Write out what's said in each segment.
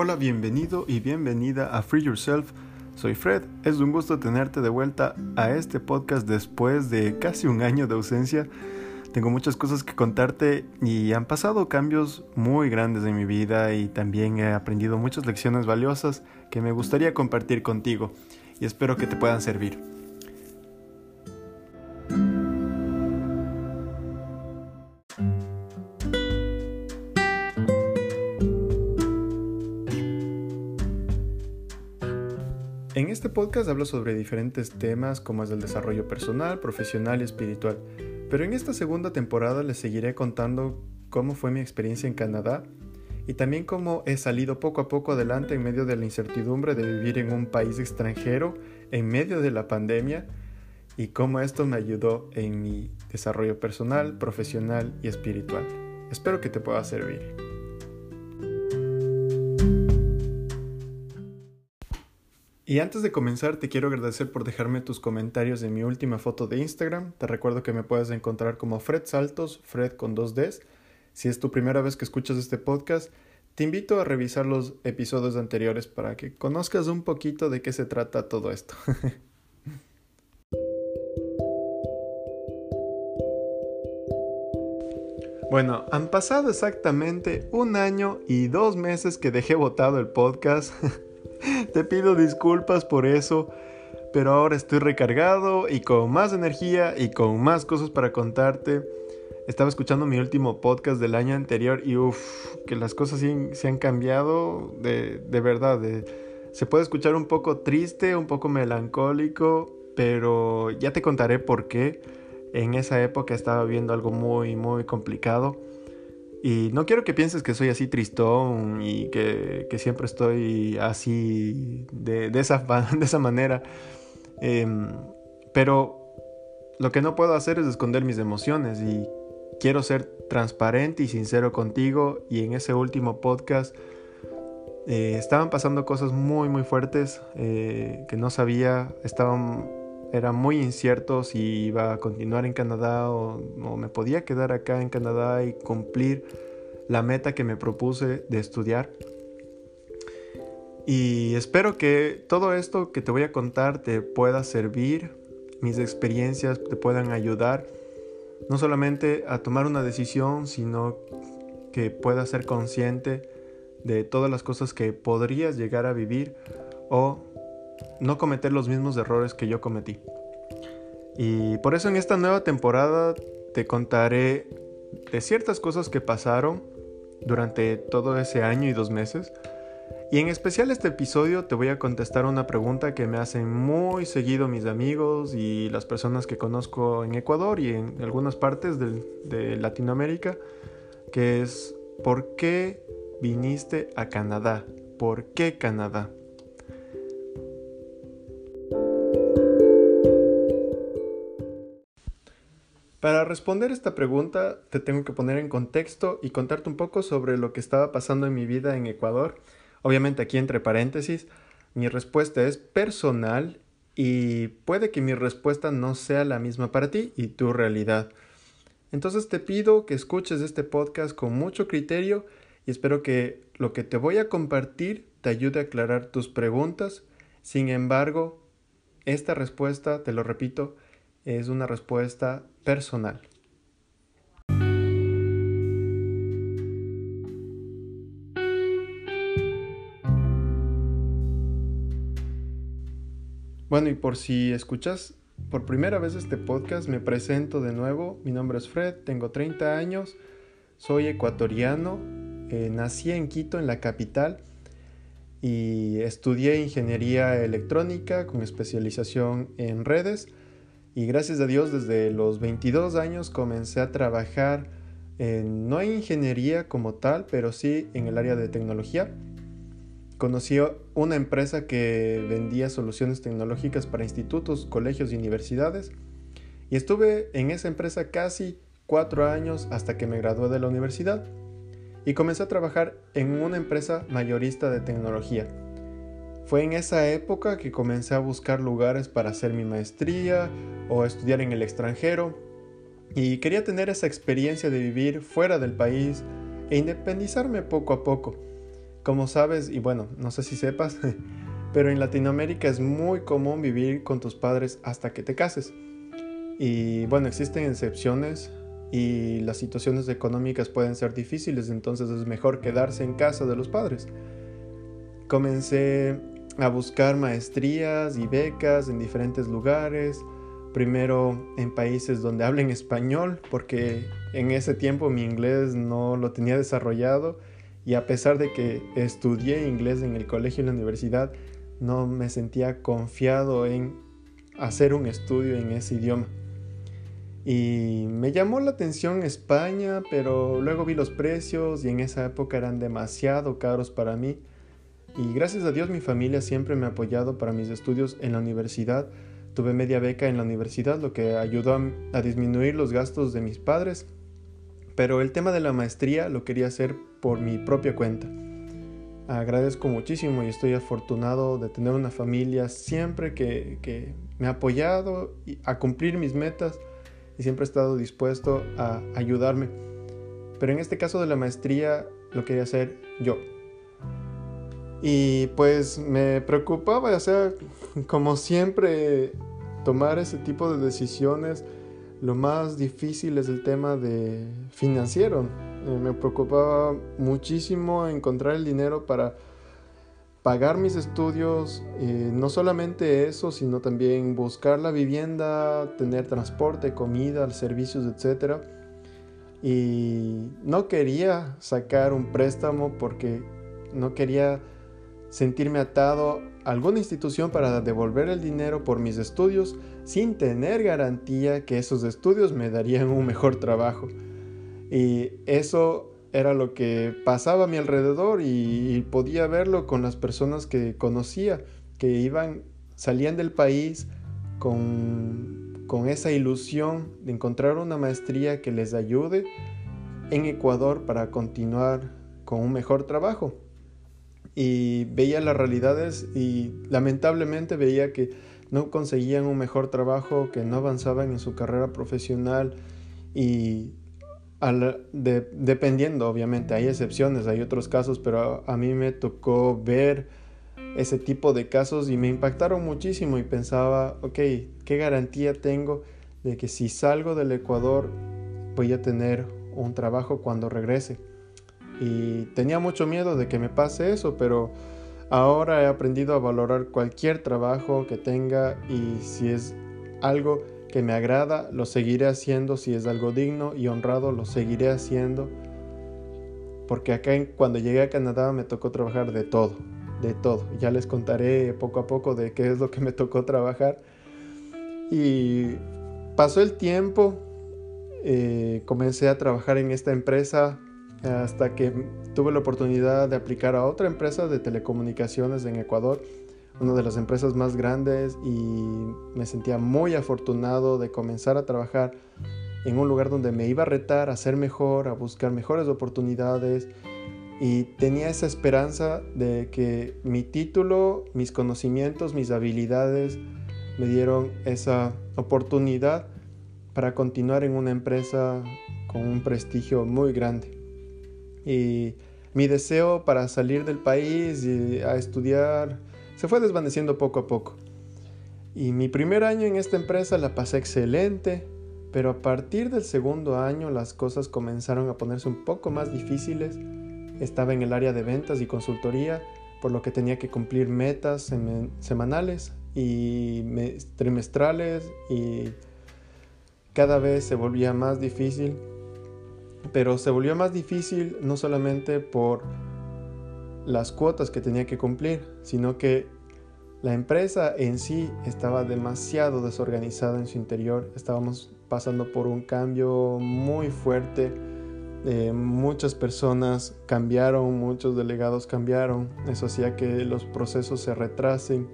Hola, bienvenido y bienvenida a Free Yourself. Soy Fred, es un gusto tenerte de vuelta a este podcast después de casi un año de ausencia. Tengo muchas cosas que contarte y han pasado cambios muy grandes en mi vida y también he aprendido muchas lecciones valiosas que me gustaría compartir contigo y espero que te puedan servir. En este podcast hablo sobre diferentes temas como es el desarrollo personal, profesional y espiritual, pero en esta segunda temporada les seguiré contando cómo fue mi experiencia en Canadá y también cómo he salido poco a poco adelante en medio de la incertidumbre de vivir en un país extranjero en medio de la pandemia y cómo esto me ayudó en mi desarrollo personal, profesional y espiritual. Espero que te pueda servir. Y antes de comenzar, te quiero agradecer por dejarme tus comentarios en mi última foto de Instagram. Te recuerdo que me puedes encontrar como Fred Saltos, Fred con dos Ds. Si es tu primera vez que escuchas este podcast, te invito a revisar los episodios anteriores para que conozcas un poquito de qué se trata todo esto. Bueno, han pasado exactamente un año y dos meses que dejé votado el podcast. Te pido disculpas por eso, pero ahora estoy recargado y con más energía y con más cosas para contarte. Estaba escuchando mi último podcast del año anterior y uff, que las cosas se han cambiado de, de verdad. se puede escuchar un poco triste, un poco melancólico, pero ya te contaré por qué. En esa época estaba viendo algo muy, muy complicado. Y no quiero que pienses que soy así tristón y que, siempre estoy así de, esa, de esa, manera. Em, pero lo que no puedo hacer es esconder mis emociones y quiero ser transparente y sincero contigo. Y en ese último podcast eh, estaban pasando cosas muy muy fuertes eh, que no sabía. Estaban era muy incierto si iba a continuar en Canadá o, me podía quedar acá en Canadá y cumplir la meta que me propuse de estudiar. Y espero que todo esto que te voy a contar te pueda servir, mis experiencias te puedan ayudar, no solamente a tomar una decisión, sino que puedas ser consciente de todas las cosas que podrías llegar a vivir o no cometer los mismos errores que yo cometí. Y por eso en esta nueva temporada te contaré de ciertas cosas que pasaron durante todo ese año y dos meses. Y en especial este episodio te voy a contestar una pregunta que me hacen muy seguido mis amigos y las personas que conozco en Ecuador y en algunas partes de, de Latinoamérica, que es ¿por qué viniste a Canadá? ¿Por qué Canadá? Para responder esta pregunta te tengo que poner en contexto y contarte un poco sobre lo que estaba pasando en mi vida en Ecuador. Obviamente aquí entre paréntesis, mi respuesta es personal y puede que mi respuesta no sea la misma para ti y tu realidad. Entonces te pido que escuches este podcast con mucho criterio y espero que lo que te voy a compartir te ayude a aclarar tus preguntas. Sin embargo, esta respuesta, te lo repito, es una respuesta personal. Bueno, y por si escuchas por primera vez este podcast, me presento de nuevo. Mi nombre es Fred, tengo 30 años, soy ecuatoriano, eh, nací en Quito, en la capital, y estudié ingeniería electrónica con especialización en redes y gracias a Dios desde los 22 años comencé a trabajar en, no en ingeniería como tal, pero sí en el área de tecnología. Conocí una empresa que vendía soluciones tecnológicas para institutos, colegios y universidades. Y estuve en esa empresa casi cuatro años hasta que me gradué de la universidad. Y comencé a trabajar en una empresa mayorista de tecnología fue en esa época que comencé a buscar lugares para hacer mi maestría o estudiar en el extranjero y quería tener esa experiencia de vivir fuera del país e independizarme poco a poco. como sabes, y bueno, no sé si sepas, pero en Latinoamérica es muy común vivir con tus padres hasta que te cases. Y bueno, existen excepciones y las situaciones económicas pueden ser difíciles, entonces es mejor quedarse en casa de los padres. Comencé a buscar maestrías y becas en diferentes lugares, primero en países donde hablen español, porque en ese tiempo mi inglés no lo tenía desarrollado y a pesar de que estudié inglés en el colegio y la universidad, no me sentía confiado en hacer un estudio en ese idioma. Y me llamó la atención España, pero luego vi los precios y en esa época eran demasiado caros para mí. Y gracias a Dios mi familia siempre me ha apoyado para mis estudios en la universidad. Tuve media beca en la universidad, lo que ayudó a, disminuir los gastos de mis padres. Pero el tema de la maestría lo quería hacer por mi propia cuenta. Agradezco muchísimo y estoy afortunado de tener una familia siempre que, me ha apoyado a cumplir mis metas y siempre he estado dispuesto a ayudarme. Pero en este caso de la maestría lo quería hacer yo. Y pues me preocupaba, o sea, como siempre, tomar ese tipo de decisiones, lo más difícil es el tema de financiero. Eh, me preocupaba muchísimo encontrar el dinero para pagar mis estudios, eh, no solamente eso, sino también buscar la vivienda, tener transporte, comida, servicios, etc. Y no quería sacar un préstamo porque no quería sentirme atado a alguna institución para devolver el dinero por mis estudios sin tener garantía que esos estudios me darían un mejor trabajo. Y eso era lo que pasaba a mi alrededor y, podía verlo con las personas que conocía, que iban, salían del país con, con esa ilusión de encontrar una maestría que les ayude en Ecuador para continuar con un mejor trabajo. Y veía las realidades y lamentablemente veía que no conseguían un mejor trabajo, que no avanzaban en su carrera profesional y dependiendo, obviamente, hay excepciones, hay otros casos, pero a, mí me tocó ver ese tipo de casos y me impactaron muchísimo y pensaba, ok, ¿qué garantía tengo de que si salgo del Ecuador voy a tener un trabajo cuando regrese? Y tenía mucho miedo de que me pase eso, pero ahora he aprendido a valorar cualquier trabajo que tenga y si es algo que me agrada, lo seguiré haciendo. Si es algo digno y honrado, lo seguiré haciendo. Porque acá cuando llegué a Canadá me tocó trabajar de todo, de todo. Ya les contaré poco a poco de qué es lo que me tocó trabajar. Y pasó el tiempo, eh, comencé a trabajar en esta empresa hasta que tuve la oportunidad de aplicar a otra empresa de telecomunicaciones en Ecuador una de las empresas más grandes y me sentía muy afortunado de comenzar a trabajar en un lugar donde me iba a retar a ser mejor, a buscar mejores oportunidades y tenía esa esperanza de que mi título, mis conocimientos, mis habilidades me dieron esa oportunidad para continuar en una empresa con un prestigio muy grande. Y mi deseo para salir del país y a estudiar se fue desvaneciendo poco a poco. Y mi primer año en esta empresa la pasé excelente, pero a partir del segundo año las cosas comenzaron a ponerse un poco más difíciles. Estaba en el área de ventas y consultoría, por lo que tenía que cumplir metas semanales y trimestrales y cada vez se volvía más difícil. Pero se volvió más difícil no solamente por las cuotas que tenía que cumplir, sino que la empresa en sí estaba demasiado desorganizada en su interior. Estábamos pasando por un cambio muy fuerte. Eh, muchas personas cambiaron, muchos delegados cambiaron. Eso hacía que los procesos se retrasen.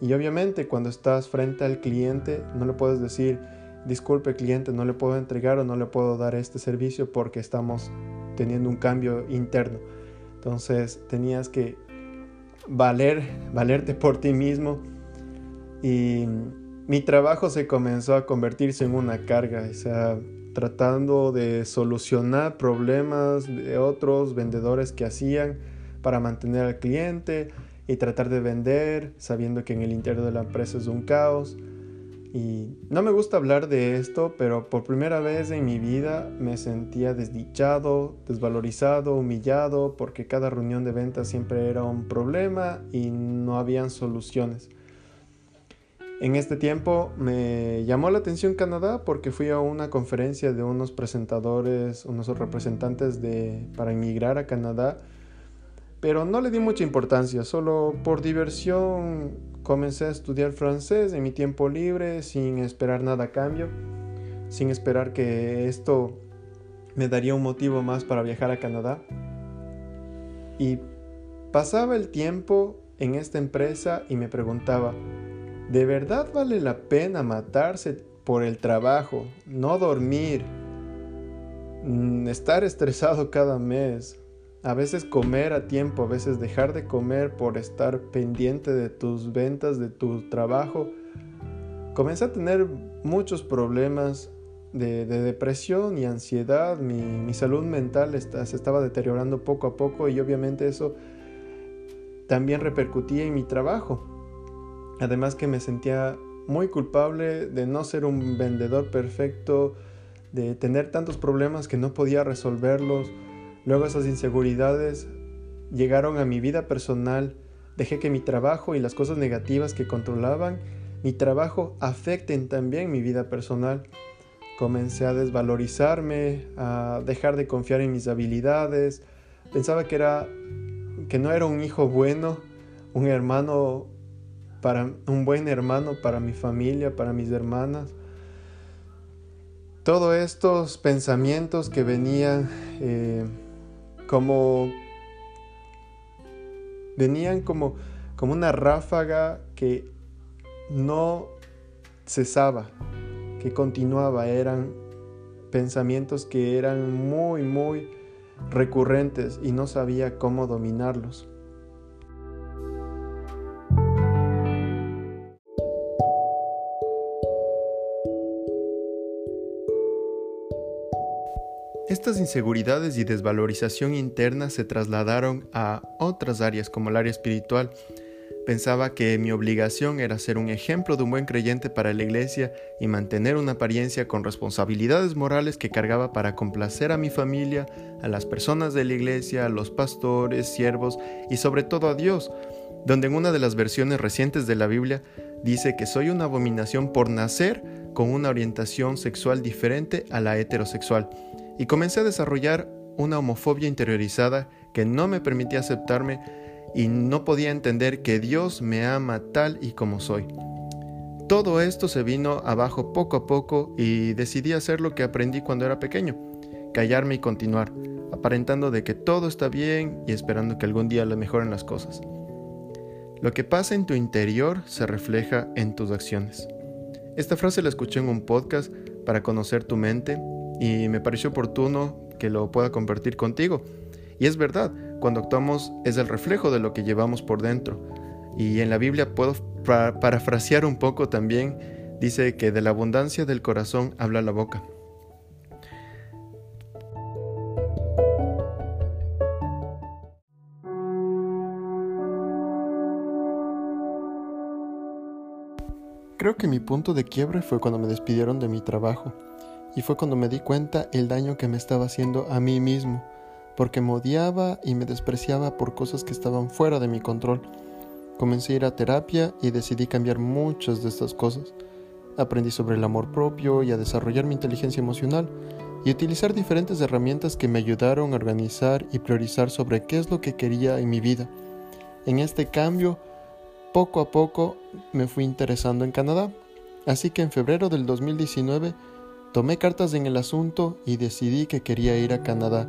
Y obviamente cuando estás frente al cliente no le puedes decir, disculpe cliente, no le puedo entregar o no le puedo dar este servicio porque estamos teniendo un cambio interno entonces tenías que valer, valerte por ti mismo. Y mi trabajo se comenzó a convertirse en una carga, o sea, tratando de solucionar problemas de otros vendedores que hacían para mantener al cliente y tratar de vender, sabiendo que en el interior de la empresa es un caos. Y no me gusta hablar de esto, pero por primera vez en mi vida me sentía desdichado, desvalorizado, humillado, porque cada reunión de ventas siempre era un problema y no habían soluciones. En este tiempo me llamó la atención Canadá porque fui a una conferencia de unos presentadores, unos representantes de, para emigrar a Canadá, pero no le di mucha importancia, solo por diversión Comencé a estudiar francés en mi tiempo libre sin esperar nada a cambio, sin esperar que esto me daría un motivo más para viajar a Canadá. Y pasaba el tiempo en esta empresa y me preguntaba, ¿de verdad vale la pena matarse por el trabajo, no dormir, mm, estar estresado cada mes, a veces comer a tiempo, a veces dejar de comer por estar pendiente de tus ventas, de tu trabajo. Comencé a tener muchos problemas de, depresión y ansiedad. Mi, salud mental se estaba deteriorando poco a poco y obviamente eso también repercutía en mi trabajo. Además que me sentía muy culpable de no ser un vendedor perfecto, de tener tantos problemas que no podía resolverlos Luego esas inseguridades llegaron a mi vida personal. Dejé que mi trabajo y las cosas negativas que controlaban mi trabajo afecten también mi vida personal. Comencé a desvalorizarme, a dejar de confiar en mis habilidades. Pensaba que era que no era un hijo bueno, un hermano para un buen hermano para mi familia, para mis hermanas. Todos estos pensamientos que venían eh, como venían como, como una ráfaga que no cesaba, que continuaba, eran pensamientos que eran muy, muy recurrentes y no sabía cómo dominarlos. Estas inseguridades y desvalorización interna se trasladaron a otras áreas como el área espiritual. Pensaba que mi obligación era ser un ejemplo de un buen creyente para la iglesia y mantener una apariencia con responsabilidades morales que cargaba para complacer a mi familia, a las personas de la iglesia, a los pastores, siervos y sobre todo a Dios, donde en una de las versiones recientes de la Biblia dice que soy una abominación por nacer con una orientación sexual diferente a la heterosexual y comencé a desarrollar una homofobia interiorizada que no me permitía aceptarme y no podía entender que Dios me ama tal y como soy. Todo esto se vino abajo poco a poco y decidí hacer lo que aprendí cuando era pequeño, callarme y continuar, aparentando de que todo está bien y esperando que algún día le mejoren las cosas. Lo que pasa en tu interior se refleja en tus acciones. Esta frase la escuché en un podcast para conocer tu mente y me pareció oportuno que lo pueda compartir contigo. Y es verdad, cuando actuamos es el reflejo de lo que llevamos por dentro. Y en la Biblia puedo parafrasear un poco también, dice que de la abundancia del corazón habla la boca. Creo que mi punto de quiebre fue cuando me despidieron de mi trabajo y fue cuando me di cuenta el daño que me estaba haciendo a mí mismo, porque me odiaba y me despreciaba por cosas que estaban fuera de mi control. Comencé a ir a terapia y decidí cambiar muchas de estas cosas. Aprendí sobre el amor propio y a desarrollar mi inteligencia emocional y utilizar diferentes herramientas que me ayudaron a organizar y priorizar sobre qué es lo que quería en mi vida. En este cambio, poco a poco me fui interesando en Canadá, así que en febrero del 2019 Tomé cartas en el asunto y decidí que quería ir a Canadá,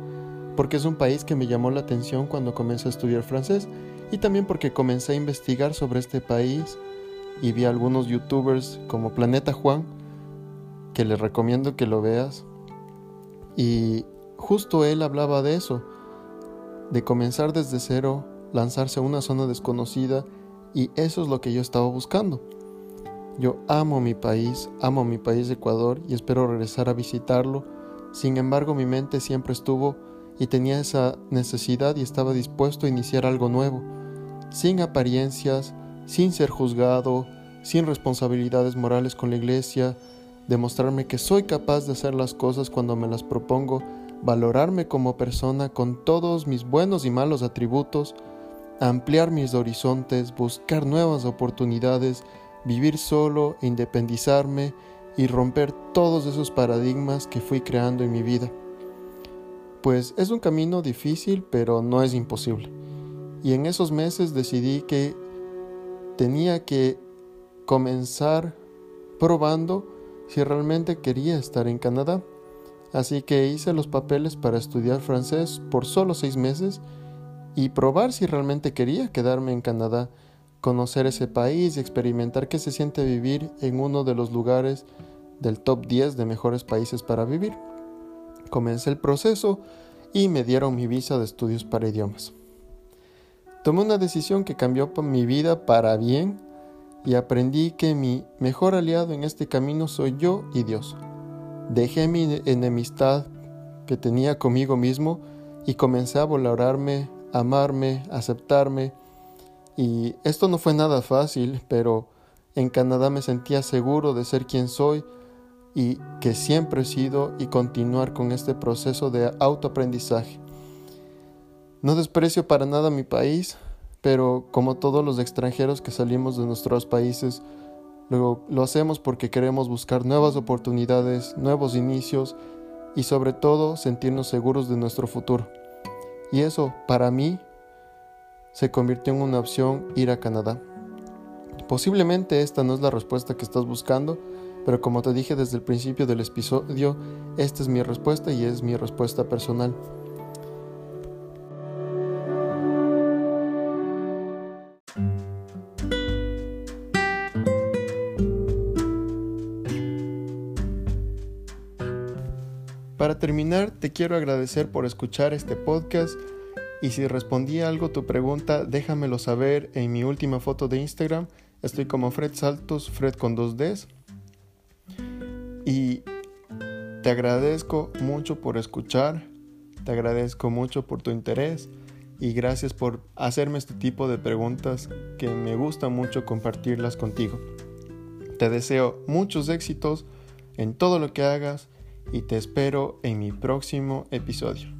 porque es un país que me llamó la atención cuando comencé a estudiar francés y también porque comencé a investigar sobre este país y vi a algunos youtubers como Planeta Juan, que les recomiendo que lo veas. Y justo él hablaba de eso, de comenzar desde cero, lanzarse a una zona desconocida y eso es lo que yo estaba buscando. Yo amo mi país, amo mi país Ecuador y espero regresar a visitarlo. Sin embargo, mi mente siempre estuvo y tenía esa necesidad y estaba dispuesto a iniciar algo nuevo, sin apariencias, sin ser juzgado, sin responsabilidades morales con la iglesia, demostrarme que soy capaz de hacer las cosas cuando me las propongo, valorarme como persona con todos mis buenos y malos atributos, ampliar mis horizontes, buscar nuevas oportunidades, vivir solo, independizarme y romper todos esos paradigmas que fui creando en mi vida. Pues es un camino difícil, pero no es imposible. Y en esos meses decidí que tenía que comenzar probando si realmente quería estar en Canadá. Así que hice los papeles para estudiar francés por solo seis meses y probar si realmente quería quedarme en Canadá, conocer ese país y experimentar qué se siente vivir en uno de los lugares del top 10 de mejores países para vivir. Comencé el proceso y me dieron mi visa de estudios para idiomas. Tomé una decisión que cambió mi vida para bien y aprendí que mi mejor aliado en este camino soy yo y Dios. Dejé mi enemistad que tenía conmigo mismo y comencé a valorarme, amarme, aceptarme. Y esto no fue nada fácil, pero en Canadá me sentía seguro de ser quien soy y que siempre he sido y continuar con este proceso de autoaprendizaje. No desprecio para nada mi país, pero como todos los extranjeros que salimos de nuestros países, luego lo hacemos porque queremos buscar nuevas oportunidades, nuevos inicios y sobre todo sentirnos seguros de nuestro futuro. Y eso, para mí, se convirtió en una opción ir a Canadá. Posiblemente esta no es la respuesta que estás buscando, pero como te dije desde el principio del episodio, esta es mi respuesta y es mi respuesta personal. Para terminar, te quiero agradecer por escuchar este podcast y si respondí algo tu pregunta, déjamelo saber en mi última foto de Instagram. Estoy como Fred Saltos, Fred con dos Ds. Y te agradezco mucho por escuchar, te agradezco mucho por tu interés y gracias por hacerme este tipo de preguntas que me gusta mucho compartirlas contigo. Te deseo muchos éxitos en todo lo que hagas y te espero en mi próximo episodio.